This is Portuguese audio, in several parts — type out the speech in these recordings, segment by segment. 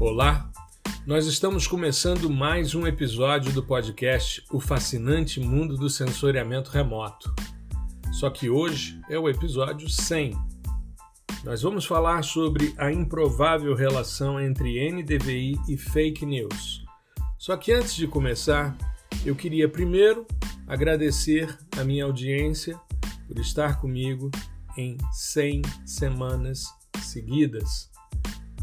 Olá, nós estamos começando mais um episódio do podcast O Fascinante Mundo do Sensoriamento Remoto. Só que hoje é o episódio 100. Nós vamos falar sobre a improvável relação entre NDVI e fake news. Só que antes de começar, eu queria primeiro agradecer a minha audiência por estar comigo em 100 semanas seguidas.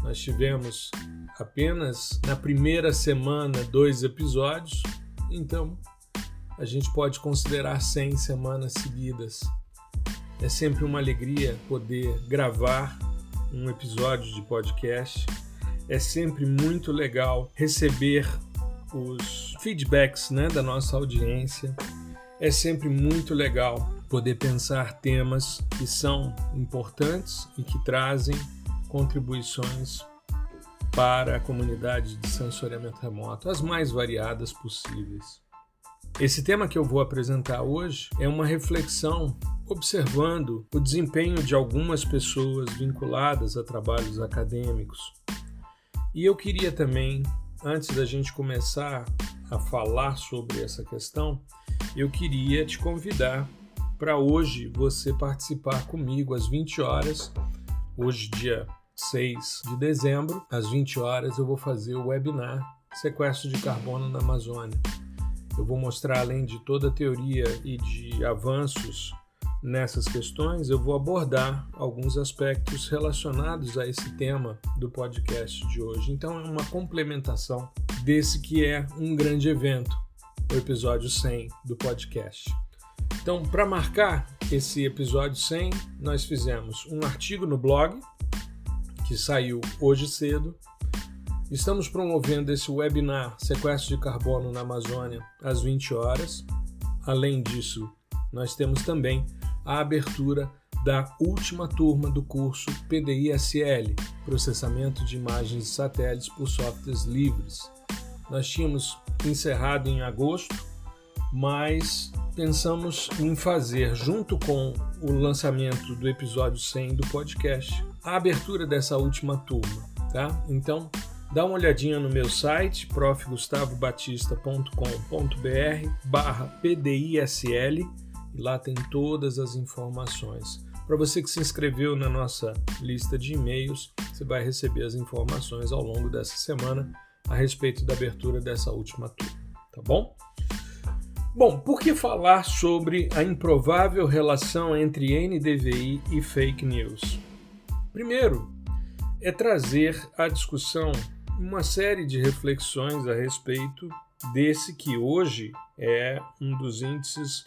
Nós tivemos apenas na primeira semana dois episódios, então a gente pode considerar 100 semanas seguidas. É sempre uma alegria poder gravar um episódio de podcast. É sempre muito legal receber os feedbacks né, da nossa audiência. É sempre muito legal poder pensar temas que são importantes e que trazem contribuições para a comunidade de sensoriamento remoto, as mais variadas possíveis. Esse tema que eu vou apresentar hoje é uma reflexão observando o desempenho de algumas pessoas vinculadas a trabalhos acadêmicos. E eu queria também, antes da gente começar a falar sobre essa questão, eu queria te convidar para hoje você participar comigo às 20 horas, hoje dia 6 de dezembro, às 20 horas, eu vou fazer o webinar Sequestro de Carbono na Amazônia. Eu vou mostrar, além de toda a teoria e de avanços nessas questões, eu vou abordar alguns aspectos relacionados a esse tema do podcast de hoje. Então, é uma complementação desse que é um grande evento, o episódio 100 do podcast. Então, para marcar esse episódio 100, nós fizemos um artigo no blog que saiu hoje cedo. Estamos promovendo esse webinar Sequestro de Carbono na Amazônia às 20 horas. Além disso, nós temos também a abertura da última turma do curso PDI-SL, Processamento de Imagens de Satélites por Softwares Livres. Nós tínhamos encerrado em agosto, mas pensamos em fazer, junto com o lançamento do episódio 100 do podcast, a abertura dessa última turma, tá? Então, dá uma olhadinha no meu site, profgustavobatista.com.br barra PDISL e lá tem todas as informações. Para você que se inscreveu na nossa lista de e-mails, você vai receber as informações ao longo dessa semana a respeito da abertura dessa última turma, tá bom? Bom, por que falar sobre a improvável relação entre NDVI e fake news? Primeiro, é trazer à discussão uma série de reflexões a respeito desse que hoje é um dos índices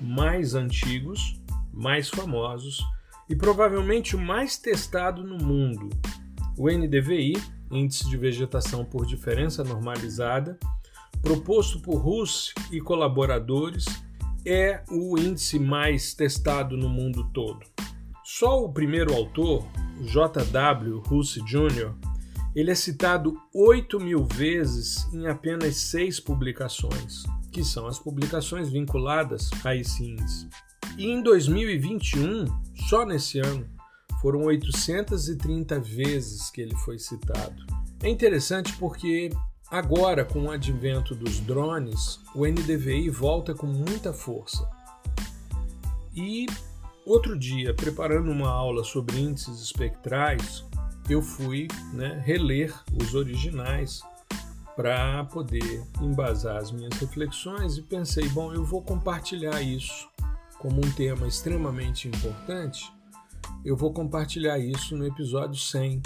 mais antigos, mais famosos e provavelmente o mais testado no mundo. O NDVI, Índice de Vegetação por Diferença Normalizada, proposto por Russ e colaboradores, é o índice mais testado no mundo todo. Só o primeiro autor, J.W. Russ Jr., ele é citado 8 mil vezes em apenas seis publicações, que são as publicações vinculadas a esse índice. E em 2021, só nesse ano, foram 830 vezes que ele foi citado. É interessante porque Agora, com o advento dos drones, o NDVI volta com muita força. E outro dia, preparando uma aula sobre índices espectrais, eu fui né, reler os originais para poder embasar as minhas reflexões e pensei, bom, eu vou compartilhar isso como um tema extremamente importante. Eu vou compartilhar isso no episódio 100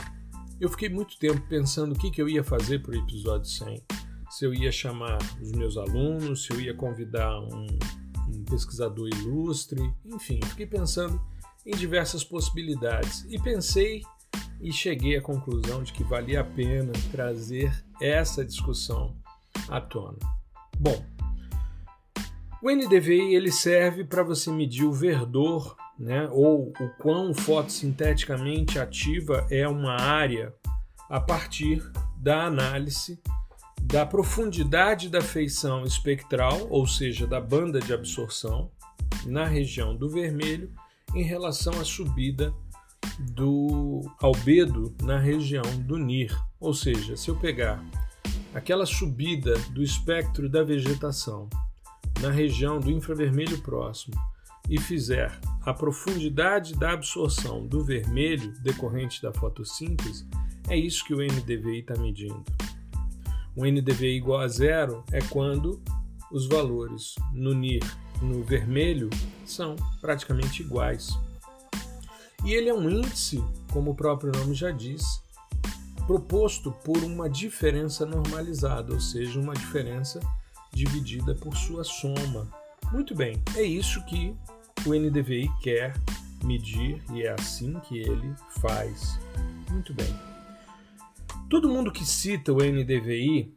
eu fiquei muito tempo pensando o que, que eu ia fazer para o episódio 100. Se eu ia chamar os meus alunos, se eu ia convidar um, um pesquisador ilustre, enfim, fiquei pensando em diversas possibilidades e pensei e cheguei à conclusão de que valia a pena trazer essa discussão à tona. Bom, o NDVI ele serve para você medir o verdor né, ou o quão fotossinteticamente ativa é uma área a partir da análise da profundidade da feição espectral, ou seja, da banda de absorção, na região do vermelho, em relação à subida do albedo na região do NIR. Ou seja, se eu pegar aquela subida do espectro da vegetação na região do infravermelho próximo e fizer a profundidade da absorção do vermelho decorrente da fotossíntese, é isso que o NDVI está medindo. O NDVI igual a zero é quando os valores no NIR no vermelho são praticamente iguais. E ele é um índice, como o próprio nome já diz, proposto por uma diferença normalizada, ou seja, uma diferença dividida por sua soma. Muito bem, é isso que o NDVI quer medir e é assim que ele faz. Muito bem. Todo mundo que cita o NDVI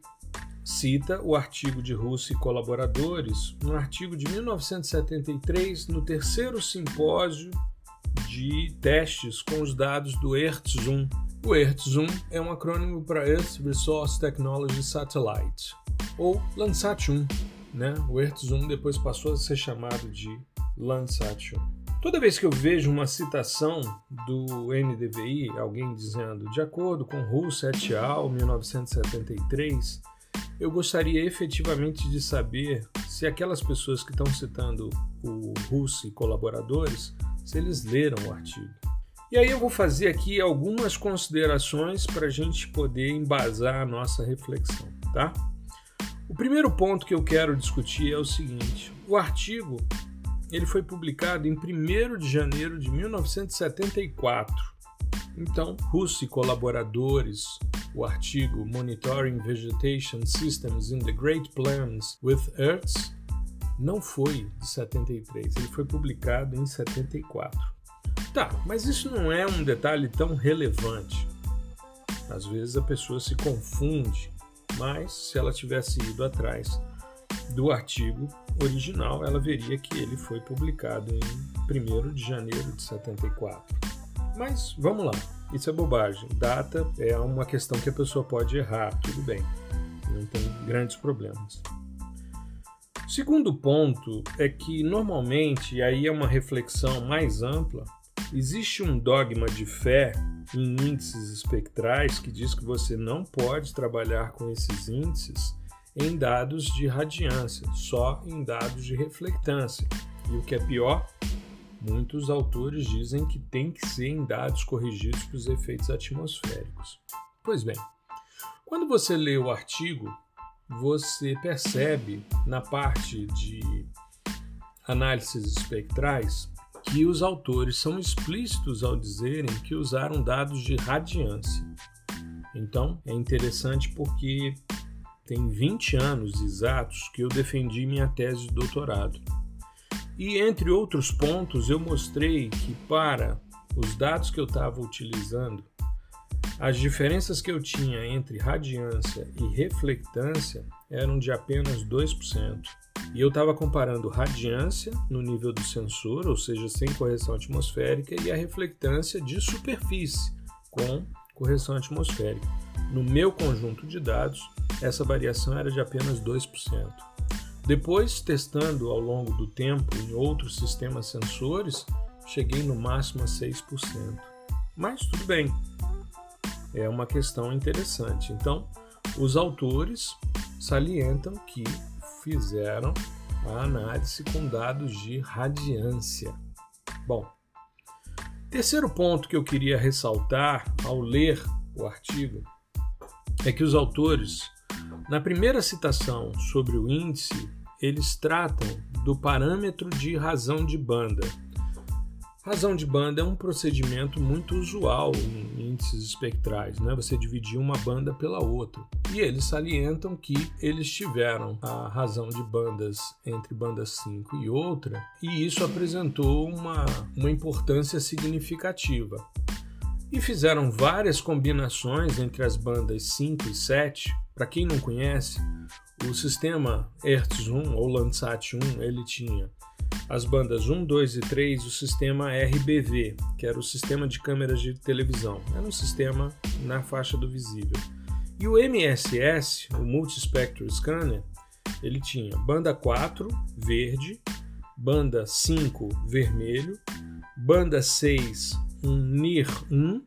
cita o artigo de Russo e colaboradores, um artigo de 1973 no terceiro simpósio de testes com os dados do ERTZ-1. O ERTZ-1 é um acrônimo para Earth Resource Technology Satellite, ou Landsat-1. Né? O ERTZ-1 depois passou a ser chamado de Landsat-1. Toda vez que eu vejo uma citação do NDVI, alguém dizendo, de acordo com Russo et al., 1973, eu gostaria efetivamente de saber se aquelas pessoas que estão citando o Russo e colaboradores, se eles leram o artigo. E aí eu vou fazer aqui algumas considerações para a gente poder embasar a nossa reflexão, tá? O primeiro ponto que eu quero discutir é o seguinte: o artigo ele foi publicado em 1 de janeiro de 1974. Então, Russo e colaboradores, o artigo Monitoring Vegetation Systems in the Great Plains with Earths, não foi de 73, ele foi publicado em 74. Tá, mas isso não é um detalhe tão relevante. Às vezes a pessoa se confunde, mas se ela tivesse ido atrás do artigo original, ela veria que ele foi publicado em 1 de janeiro de 74. Mas vamos lá, isso é bobagem. Data é uma questão que a pessoa pode errar, tudo bem, não tem grandes problemas. Segundo ponto é que normalmente, e aí é uma reflexão mais ampla, existe um dogma de fé em índices espectrais que diz que você não pode trabalhar com esses índices em dados de radiância, só em dados de reflectância. E o que é pior, muitos autores dizem que tem que ser em dados corrigidos para os efeitos atmosféricos. Pois bem, quando você lê o artigo, você percebe na parte de análises espectrais que os autores são explícitos ao dizerem que usaram dados de radiância. Então, é interessante porque tem 20 anos exatos que eu defendi minha tese de doutorado. E entre outros pontos, eu mostrei que para os dados que eu estava utilizando, as diferenças que eu tinha entre radiância e reflectância eram de apenas 2%. E eu estava comparando radiância no nível do sensor, ou seja, sem correção atmosférica, e a reflectância de superfície com correção atmosférica. No meu conjunto de dados, essa variação era de apenas 2%. Depois, testando ao longo do tempo em outros sistemas sensores, cheguei no máximo a 6%. Mas tudo bem, é uma questão interessante. Então, os autores salientam que fizeram a análise com dados de radiância. Bom, terceiro ponto que eu queria ressaltar ao ler o artigo é que os autores na primeira citação sobre o índice, eles tratam do parâmetro de razão de banda. Razão de banda é um procedimento muito usual em índices espectrais, né? você dividir uma banda pela outra. E eles salientam que eles tiveram a razão de bandas entre banda 5 e outra, e isso apresentou uma, uma importância significativa e fizeram várias combinações entre as bandas 5 e 7. Para quem não conhece, o sistema Hertz-1 ou Landsat-1 ele tinha as bandas 1, 2 e 3, o sistema RBV, que era o sistema de câmeras de televisão. Era um sistema na faixa do visível. E o MSS, o Multispectral Scanner, ele tinha banda 4, verde, banda 5, vermelho, banda 6, um NIR 1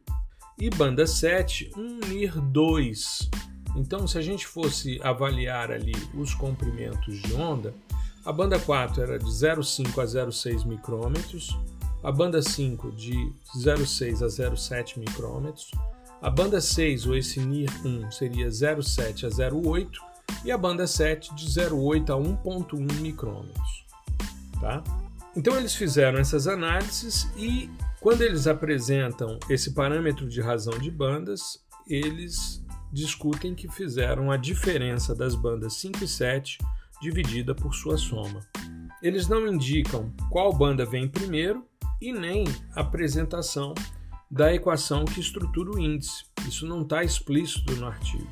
e banda 7 um NIR 2. Então, se a gente fosse avaliar ali os comprimentos de onda, a banda 4 era de 0,5 a 0,6 micrômetros, a banda 5 de 0,6 a 0,7 micrômetros, a banda 6, ou esse NIR 1, seria 0,7 a 0,8 e a banda 7 de 0,8 a 1,1 micrômetros. Tá? Então eles fizeram essas análises e quando eles apresentam esse parâmetro de razão de bandas, eles discutem que fizeram a diferença das bandas 5 e 7 dividida por sua soma. Eles não indicam qual banda vem primeiro e nem a apresentação da equação que estrutura o índice. Isso não está explícito no artigo.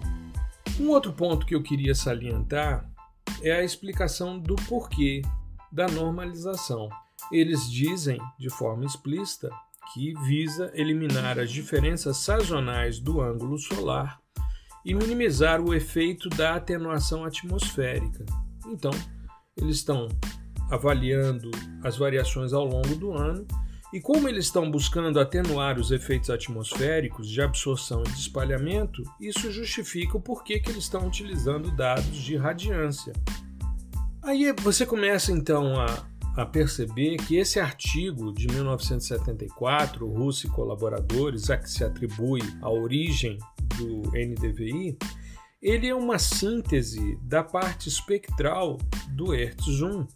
Um outro ponto que eu queria salientar é a explicação do porquê da normalização. Eles dizem de forma explícita que visa eliminar as diferenças sazonais do ângulo solar e minimizar o efeito da atenuação atmosférica. Então, eles estão avaliando as variações ao longo do ano e como eles estão buscando atenuar os efeitos atmosféricos de absorção e de espalhamento, isso justifica o porquê que eles estão utilizando dados de radiância. Aí você começa então a, a perceber que esse artigo de 1974, Russo e colaboradores, a que se atribui a origem do NDVI, ele é uma síntese da parte espectral do Hertz 1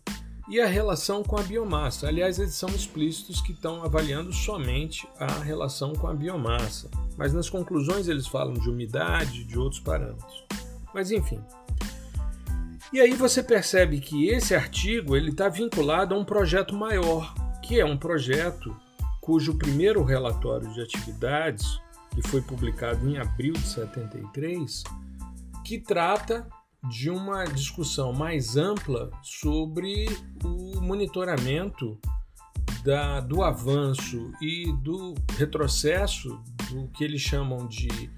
e a relação com a biomassa. Aliás, eles são explícitos que estão avaliando somente a relação com a biomassa, mas nas conclusões eles falam de umidade, de outros parâmetros. Mas enfim. E aí você percebe que esse artigo ele está vinculado a um projeto maior, que é um projeto cujo primeiro relatório de atividades, que foi publicado em abril de 73, que trata de uma discussão mais ampla sobre o monitoramento da, do avanço e do retrocesso do que eles chamam de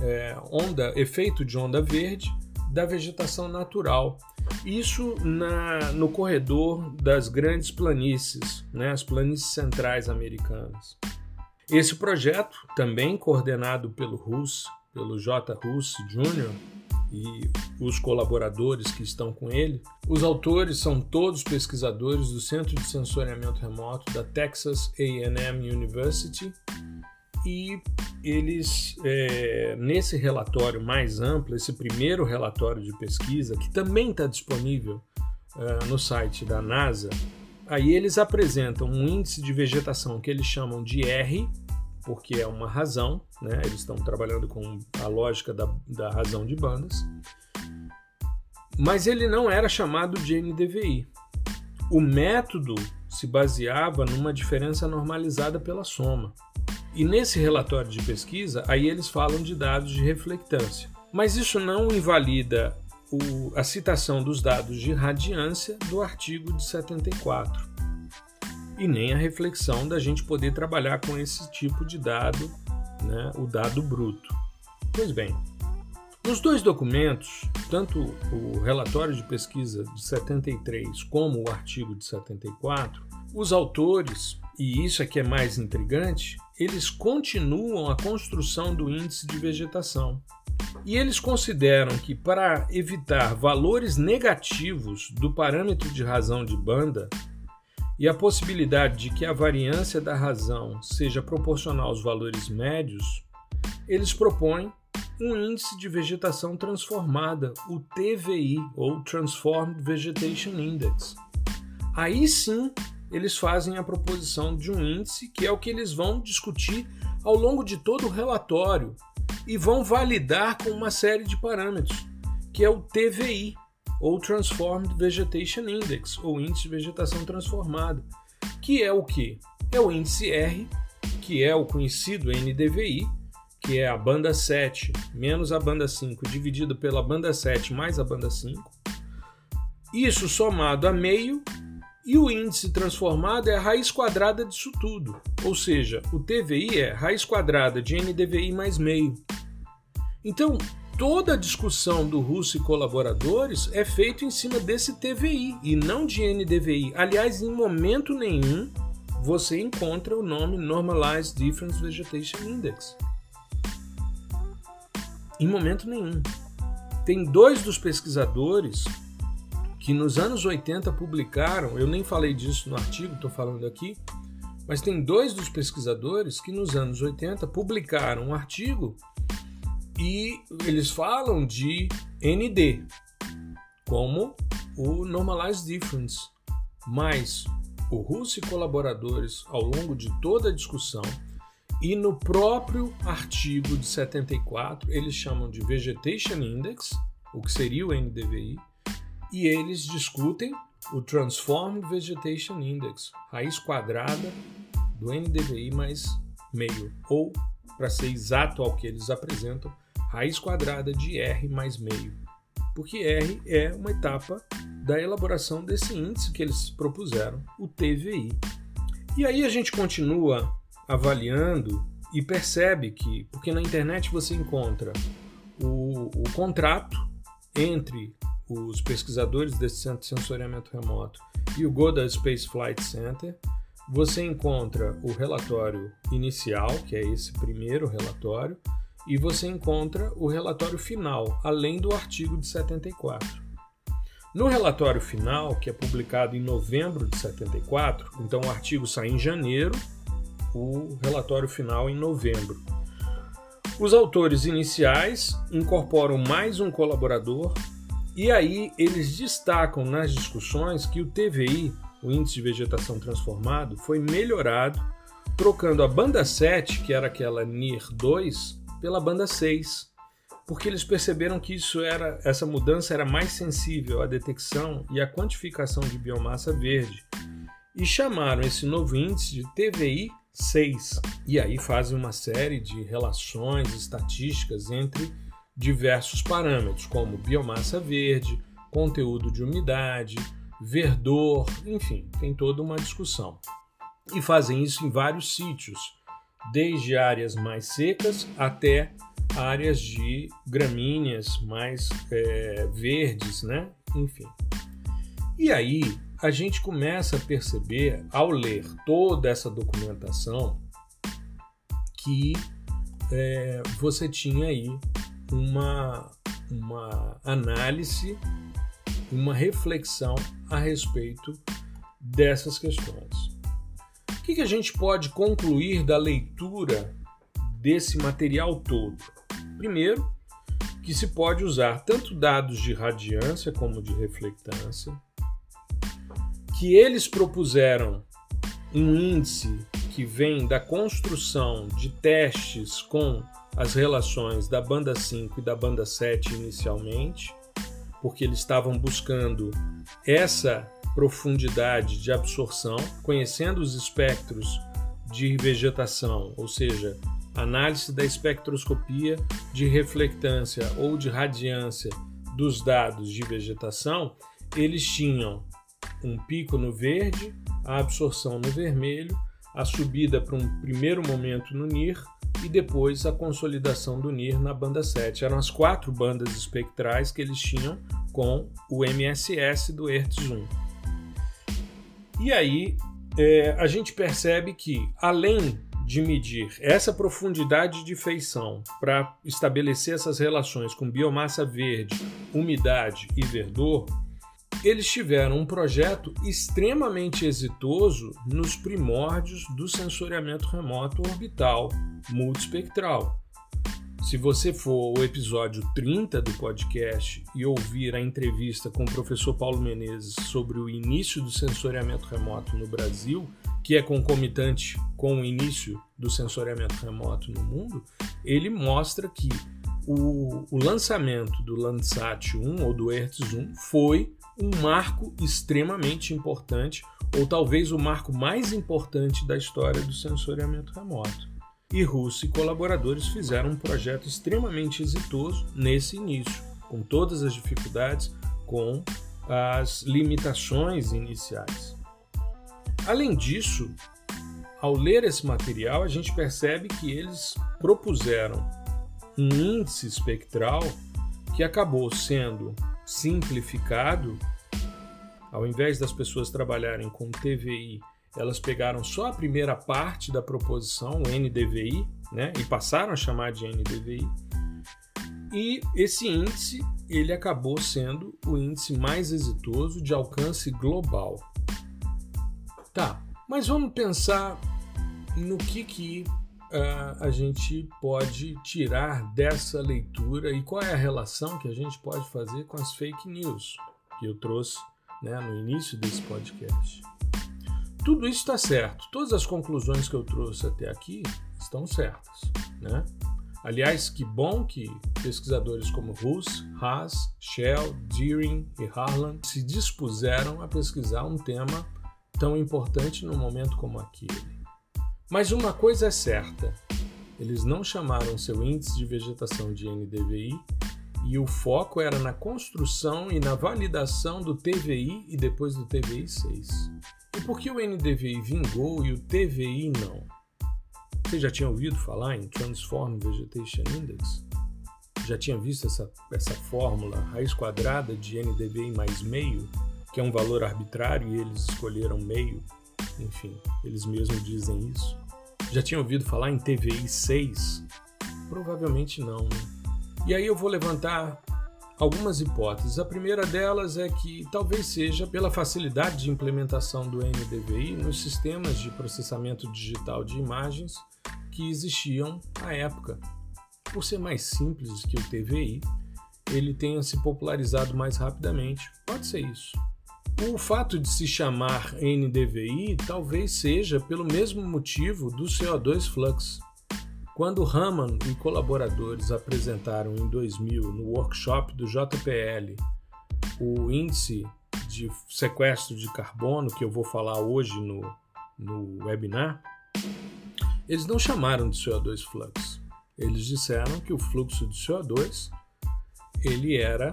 é, onda, efeito de onda verde da vegetação natural. Isso na, no corredor das grandes planícies, né, as planícies centrais americanas. Esse projeto, também coordenado pelo Russ, pelo J. Russ Jr., e os colaboradores que estão com ele. Os autores são todos pesquisadores do Centro de Sensoriamento Remoto da Texas AM University e eles, é, nesse relatório mais amplo, esse primeiro relatório de pesquisa, que também está disponível uh, no site da NASA, aí eles apresentam um índice de vegetação que eles chamam de R, porque é uma razão, né? eles estão trabalhando com a lógica da, da razão de bandas, mas ele não era chamado de NDVI. O método se baseava numa diferença normalizada pela soma. E nesse relatório de pesquisa, aí eles falam de dados de reflectância. Mas isso não invalida o, a citação dos dados de radiância do artigo de 74 e nem a reflexão da gente poder trabalhar com esse tipo de dado, né, o dado bruto. Pois bem, nos dois documentos, tanto o relatório de pesquisa de 73 como o artigo de 74, os autores, e isso aqui é mais intrigante, eles continuam a construção do índice de vegetação. E eles consideram que para evitar valores negativos do parâmetro de razão de banda, e a possibilidade de que a variância da razão seja proporcional aos valores médios, eles propõem um índice de vegetação transformada, o TVI, ou Transformed Vegetation Index. Aí sim, eles fazem a proposição de um índice que é o que eles vão discutir ao longo de todo o relatório e vão validar com uma série de parâmetros, que é o TVI, ou Transformed Vegetation Index, ou índice de vegetação transformada, que é o que? É o índice R, que é o conhecido NDVI, que é a banda 7 menos a banda 5 dividido pela banda 7 mais a banda 5. Isso somado a meio e o índice transformado é a raiz quadrada disso tudo. Ou seja, o TVI é raiz quadrada de NDVI mais meio. Então, toda a discussão do Russo e colaboradores é feita em cima desse TVI e não de NDVI. Aliás, em momento nenhum você encontra o nome Normalized Difference Vegetation Index. Em momento nenhum. Tem dois dos pesquisadores que nos anos 80 publicaram, eu nem falei disso no artigo, estou falando aqui, mas tem dois dos pesquisadores que nos anos 80 publicaram um artigo e eles falam de ND como o Normalized Difference, mas o Russo e colaboradores, ao longo de toda a discussão, e no próprio artigo de 74, eles chamam de Vegetation Index, o que seria o NDVI, e eles discutem o Transformed Vegetation Index, raiz quadrada do NDVI mais meio, ou, para ser exato ao que eles apresentam, raiz quadrada de R mais meio, porque R é uma etapa da elaboração desse índice que eles propuseram, o TVI. E aí a gente continua avaliando e percebe que, porque na internet você encontra o, o contrato entre os pesquisadores desse Centro de Sensoriamento Remoto e o Goddard Space Flight Center, você encontra o relatório inicial, que é esse primeiro relatório, e você encontra o relatório final, além do artigo de 74. No relatório final, que é publicado em novembro de 74, então o artigo sai em janeiro, o relatório final em novembro. Os autores iniciais incorporam mais um colaborador e aí eles destacam nas discussões que o TVI, o índice de vegetação transformado, foi melhorado trocando a banda 7, que era aquela NIR 2, pela banda 6, porque eles perceberam que isso era essa mudança era mais sensível à detecção e à quantificação de biomassa verde e chamaram esse novo índice de TVI 6. E aí fazem uma série de relações estatísticas entre diversos parâmetros, como biomassa verde, conteúdo de umidade, verdor, enfim, tem toda uma discussão. E fazem isso em vários sítios, desde áreas mais secas até áreas de gramíneas mais é, verdes, né? Enfim. E aí a gente começa a perceber, ao ler toda essa documentação, que é, você tinha aí uma, uma análise, uma reflexão a respeito dessas questões. O que, que a gente pode concluir da leitura desse material todo? Primeiro, que se pode usar tanto dados de radiância como de reflectância, que eles propuseram um índice que vem da construção de testes com as relações da banda 5 e da banda 7 inicialmente, porque eles estavam buscando essa profundidade de absorção, conhecendo os espectros de vegetação, ou seja, análise da espectroscopia de reflectância ou de radiância dos dados de vegetação, eles tinham um pico no verde, a absorção no vermelho, a subida para um primeiro momento no NIR e depois a consolidação do NIR na banda 7. Eram as quatro bandas espectrais que eles tinham com o MSS do Hertz 1. E aí é, a gente percebe que, além de medir essa profundidade de feição para estabelecer essas relações com biomassa verde, umidade e verdor, eles tiveram um projeto extremamente exitoso nos primórdios do sensoriamento remoto orbital multispectral. Se você for o episódio 30 do podcast e ouvir a entrevista com o professor Paulo Menezes sobre o início do sensoriamento remoto no Brasil, que é concomitante com o início do sensoriamento remoto no mundo, ele mostra que o, o lançamento do Landsat 1 ou do Hertz 1 foi um marco extremamente importante, ou talvez o marco mais importante da história do sensoriamento remoto. E Russo e colaboradores fizeram um projeto extremamente exitoso nesse início, com todas as dificuldades, com as limitações iniciais. Além disso, ao ler esse material, a gente percebe que eles propuseram um índice espectral que acabou sendo simplificado, ao invés das pessoas trabalharem com TVI, elas pegaram só a primeira parte da proposição, o NDVI, né, e passaram a chamar de NDVI. E esse índice, ele acabou sendo o índice mais exitoso de alcance global. Tá, mas vamos pensar no que que uh, a gente pode tirar dessa leitura e qual é a relação que a gente pode fazer com as fake news que eu trouxe né, no início desse podcast. Tudo isso está certo. Todas as conclusões que eu trouxe até aqui estão certas. Né? Aliás, que bom que pesquisadores como Russ, Haas, Shell, Deering e Harlan se dispuseram a pesquisar um tema tão importante num momento como aquele. Mas uma coisa é certa: eles não chamaram seu índice de vegetação de NDVI e o foco era na construção e na validação do TVI e depois do TVI 6. E por que o NDVI vingou e o TVI não? Você já tinha ouvido falar em Transform Vegetation Index? Já tinha visto essa, essa fórmula raiz quadrada de NDVI mais meio, que é um valor arbitrário e eles escolheram meio? Enfim, eles mesmos dizem isso. Já tinha ouvido falar em TVI 6? Provavelmente não, né? E aí eu vou levantar algumas hipóteses. A primeira delas é que talvez seja pela facilidade de implementação do NDVI nos sistemas de processamento digital de imagens que existiam à época. Por ser mais simples que o TVI, ele tenha se popularizado mais rapidamente. Pode ser isso. O fato de se chamar NDVI talvez seja pelo mesmo motivo do CO2 flux. Quando Raman e colaboradores apresentaram em 2000 no workshop do JPL o índice de sequestro de carbono que eu vou falar hoje no, no webinar, eles não chamaram de CO2 flux. Eles disseram que o fluxo de CO2 ele era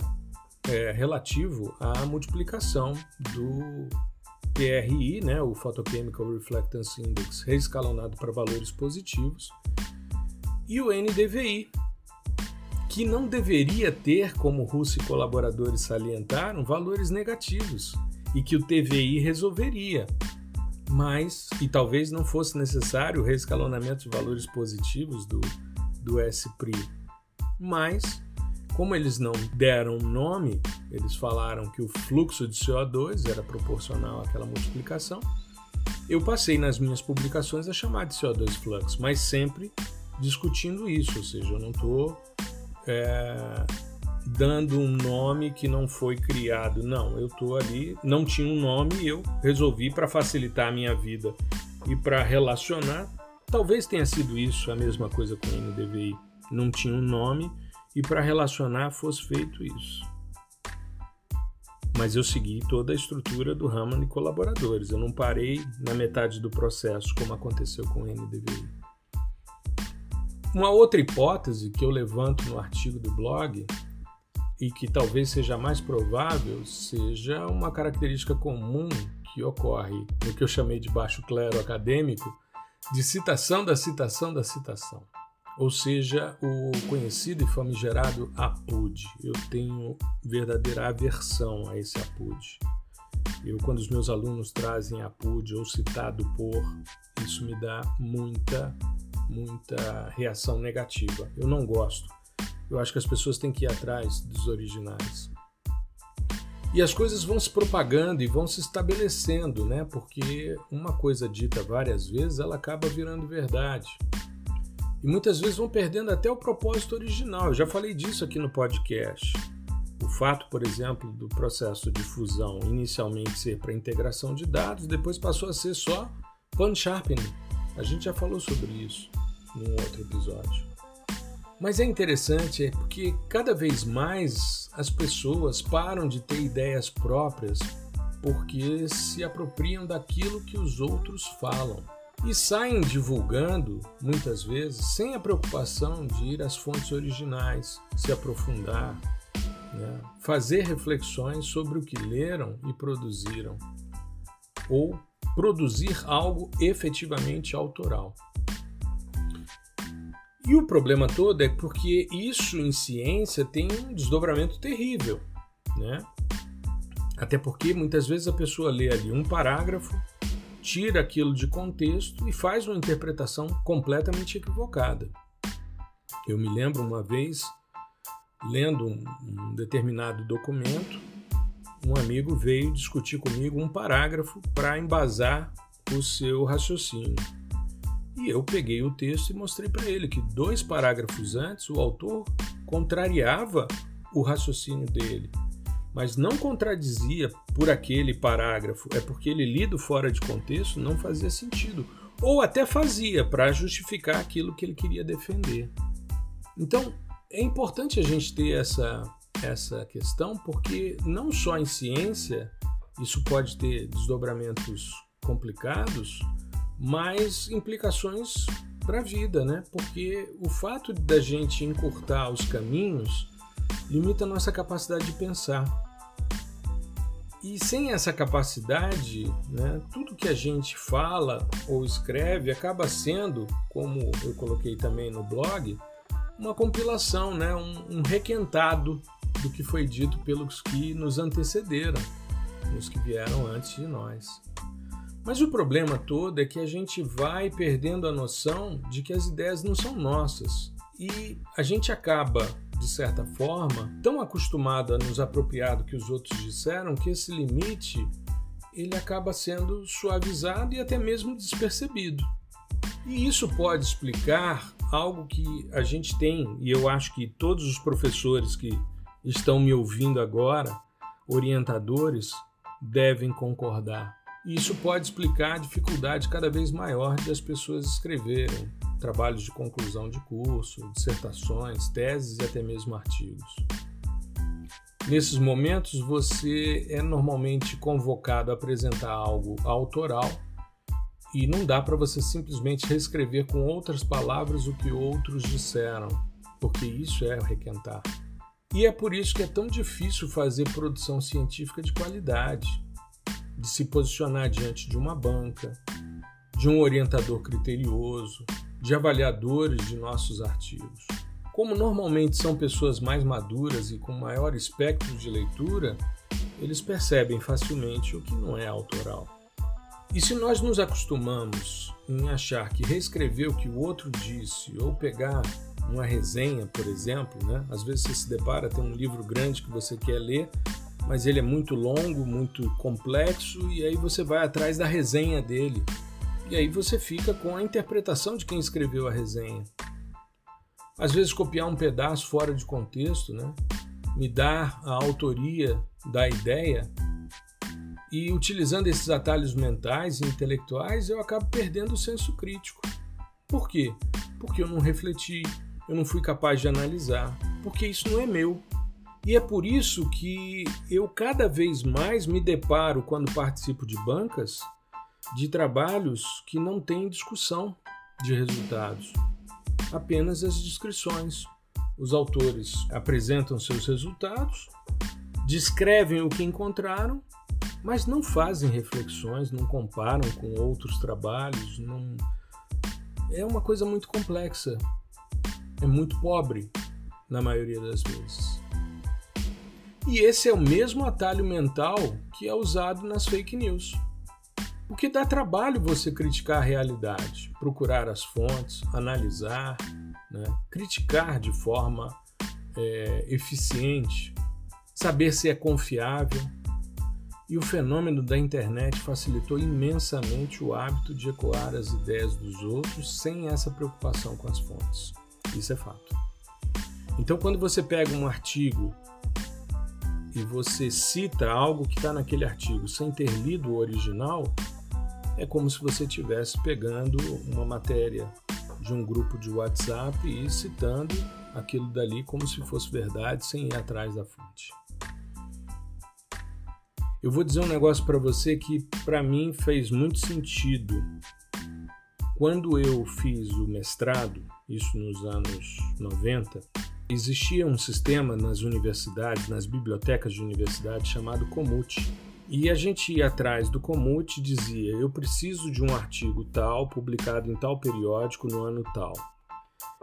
é, relativo à multiplicação do PRI, né, o Photochemical Reflectance Index, reescalonado para valores positivos, e o NDVI, que não deveria ter, como Russo e colaboradores salientaram, valores negativos e que o TVI resolveria. Mas, e talvez não fosse necessário o reescalonamento de valores positivos do, do SPRI. Mas, como eles não deram nome, eles falaram que o fluxo de CO2 era proporcional àquela multiplicação. Eu passei nas minhas publicações a chamar de CO2 flux, mas sempre discutindo isso, ou seja, eu não estou é, dando um nome que não foi criado, não, eu estou ali, não tinha um nome e eu resolvi para facilitar a minha vida e para relacionar, talvez tenha sido isso a mesma coisa com o NDVI, não tinha um nome e para relacionar fosse feito isso. Mas eu segui toda a estrutura do Raman e colaboradores. Eu não parei na metade do processo, como aconteceu com o NDVI. Uma outra hipótese que eu levanto no artigo do blog e que talvez seja mais provável seja uma característica comum que ocorre no que eu chamei de baixo clero acadêmico de citação da citação da citação, ou seja, o conhecido e famigerado APUD. Eu tenho verdadeira aversão a esse APUD. Eu, quando os meus alunos trazem APUD ou citado por, isso me dá muita muita reação negativa. Eu não gosto. Eu acho que as pessoas têm que ir atrás dos originais. E as coisas vão se propagando e vão se estabelecendo, né? Porque uma coisa dita várias vezes, ela acaba virando verdade. E muitas vezes vão perdendo até o propósito original. Eu já falei disso aqui no podcast. O fato, por exemplo, do processo de fusão inicialmente ser para integração de dados, depois passou a ser só pan sharpening. A gente já falou sobre isso num outro episódio. Mas é interessante porque cada vez mais as pessoas param de ter ideias próprias porque se apropriam daquilo que os outros falam e saem divulgando, muitas vezes, sem a preocupação de ir às fontes originais, se aprofundar, né? fazer reflexões sobre o que leram e produziram, ou produzir algo efetivamente autoral. E o problema todo é porque isso em ciência tem um desdobramento terrível, né? Até porque muitas vezes a pessoa lê ali um parágrafo tira aquilo de contexto e faz uma interpretação completamente equivocada. Eu me lembro uma vez, lendo um, um determinado documento, um amigo veio discutir comigo um parágrafo para embasar o seu raciocínio. E eu peguei o texto e mostrei para ele que dois parágrafos antes o autor contrariava o raciocínio dele, mas não contradizia por aquele parágrafo, é porque ele lido fora de contexto não fazia sentido, ou até fazia para justificar aquilo que ele queria defender. Então, é importante a gente ter essa essa questão porque não só em ciência isso pode ter desdobramentos complicados, mas implicações para a vida, né? Porque o fato da gente encurtar os caminhos limita a nossa capacidade de pensar. E sem essa capacidade, né, tudo que a gente fala ou escreve acaba sendo, como eu coloquei também no blog, uma compilação, né, um, um requentado do que foi dito pelos que nos antecederam, os que vieram antes de nós. Mas o problema todo é que a gente vai perdendo a noção de que as ideias não são nossas e a gente acaba de certa forma, tão acostumado a nos apropriar do que os outros disseram que esse limite ele acaba sendo suavizado e até mesmo despercebido. E isso pode explicar algo que a gente tem, e eu acho que todos os professores que estão me ouvindo agora, orientadores, devem concordar. E isso pode explicar a dificuldade cada vez maior de as pessoas escreverem trabalhos de conclusão de curso, dissertações, teses e até mesmo artigos. Nesses momentos, você é normalmente convocado a apresentar algo autoral e não dá para você simplesmente reescrever com outras palavras o que outros disseram, porque isso é requentar. E é por isso que é tão difícil fazer produção científica de qualidade, de se posicionar diante de uma banca, de um orientador criterioso, de avaliadores de nossos artigos. Como normalmente são pessoas mais maduras e com maior espectro de leitura, eles percebem facilmente o que não é autoral. E se nós nos acostumamos em achar que reescrever o que o outro disse ou pegar uma resenha, por exemplo, né? às vezes você se depara, tem um livro grande que você quer ler, mas ele é muito longo, muito complexo, e aí você vai atrás da resenha dele e aí você fica com a interpretação de quem escreveu a resenha. Às vezes copiar um pedaço fora de contexto, né? me dar a autoria da ideia e utilizando esses atalhos mentais e intelectuais eu acabo perdendo o senso crítico. Por quê? Porque eu não refleti, eu não fui capaz de analisar, porque isso não é meu. E é por isso que eu cada vez mais me deparo quando participo de bancas de trabalhos que não têm discussão de resultados, apenas as descrições. Os autores apresentam seus resultados, descrevem o que encontraram, mas não fazem reflexões, não comparam com outros trabalhos, não é uma coisa muito complexa, é muito pobre na maioria das vezes. E esse é o mesmo atalho mental que é usado nas fake news. Porque dá trabalho você criticar a realidade, procurar as fontes, analisar, né? criticar de forma é, eficiente, saber se é confiável. E o fenômeno da internet facilitou imensamente o hábito de ecoar as ideias dos outros sem essa preocupação com as fontes. Isso é fato. Então, quando você pega um artigo e você cita algo que está naquele artigo sem ter lido o original, é como se você estivesse pegando uma matéria de um grupo de WhatsApp e citando aquilo dali como se fosse verdade, sem ir atrás da fonte. Eu vou dizer um negócio para você que para mim fez muito sentido. Quando eu fiz o mestrado, isso nos anos 90, existia um sistema nas universidades, nas bibliotecas de universidade chamado Comute e a gente ia atrás do Comute e dizia: eu preciso de um artigo tal, publicado em tal periódico no ano tal.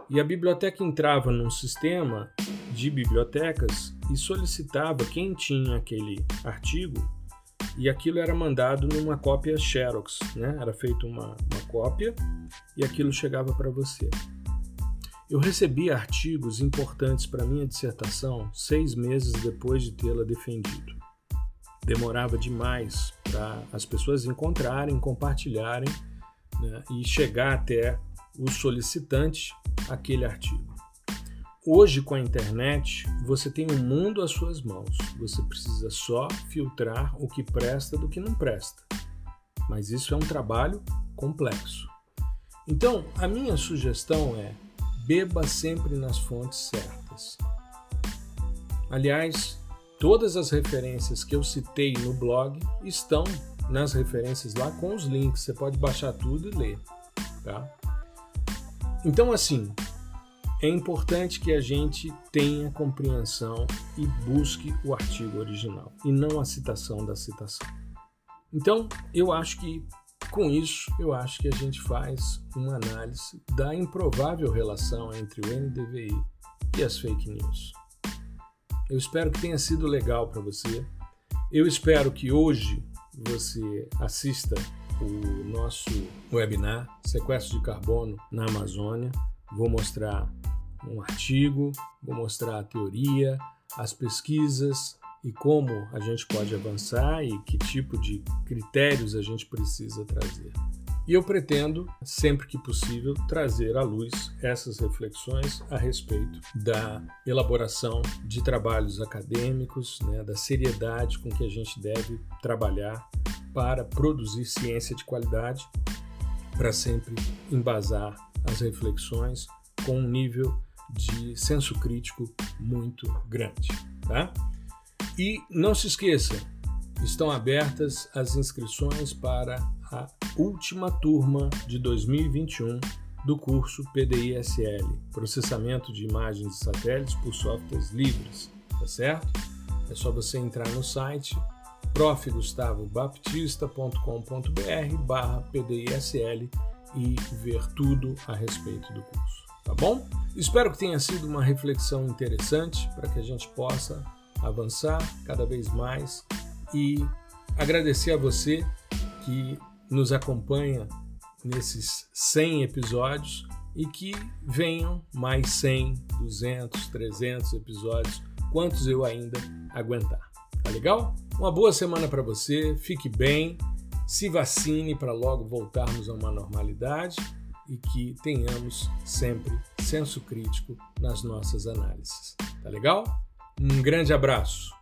E a biblioteca entrava num sistema de bibliotecas e solicitava quem tinha aquele artigo e aquilo era mandado numa cópia Xerox, né? Era feita uma, uma cópia e aquilo chegava para você. Eu recebi artigos importantes para minha dissertação seis meses depois de tê-la defendido. Demorava demais para as pessoas encontrarem, compartilharem né, e chegar até o solicitante aquele artigo. Hoje, com a internet, você tem o um mundo às suas mãos. Você precisa só filtrar o que presta do que não presta. Mas isso é um trabalho complexo. Então, a minha sugestão é: beba sempre nas fontes certas. Aliás, todas as referências que eu citei no blog estão nas referências lá com os links. Você pode baixar tudo e ler. Tá? Então, assim, é importante que a gente tenha compreensão e busque o artigo original e não a citação da citação. Então, eu acho que com isso, eu acho que a gente faz uma análise da improvável relação entre o NDVI e as fake news. Eu espero que tenha sido legal para você. Eu espero que hoje você assista o nosso webinar Sequestro de Carbono na Amazônia. Vou mostrar um artigo, vou mostrar a teoria, as pesquisas e como a gente pode avançar e que tipo de critérios a gente precisa trazer. E eu pretendo, sempre que possível, trazer à luz essas reflexões a respeito da elaboração de trabalhos acadêmicos, né, da seriedade com que a gente deve trabalhar para produzir ciência de qualidade, para sempre embasar as reflexões com um nível de senso crítico muito grande, tá? E não se esqueça, estão abertas as inscrições para a última turma de 2021 do curso PDI-SL, Processamento de Imagens de Satélites por Softwares Livres, tá certo? É só você entrar no site profgustavobaptista.com.br barra PDISL e ver tudo a respeito do curso tá bom? Espero que tenha sido uma reflexão interessante para que a gente possa avançar cada vez mais e agradecer a você que nos acompanha nesses 100 episódios e que venham mais 100, 200, 300 episódios, quantos eu ainda aguentar. Tá legal? Uma boa semana para você, fique bem, se vacine para logo voltarmos a uma normalidade e que tenhamos sempre senso crítico nas nossas análises. Tá legal? Um grande abraço!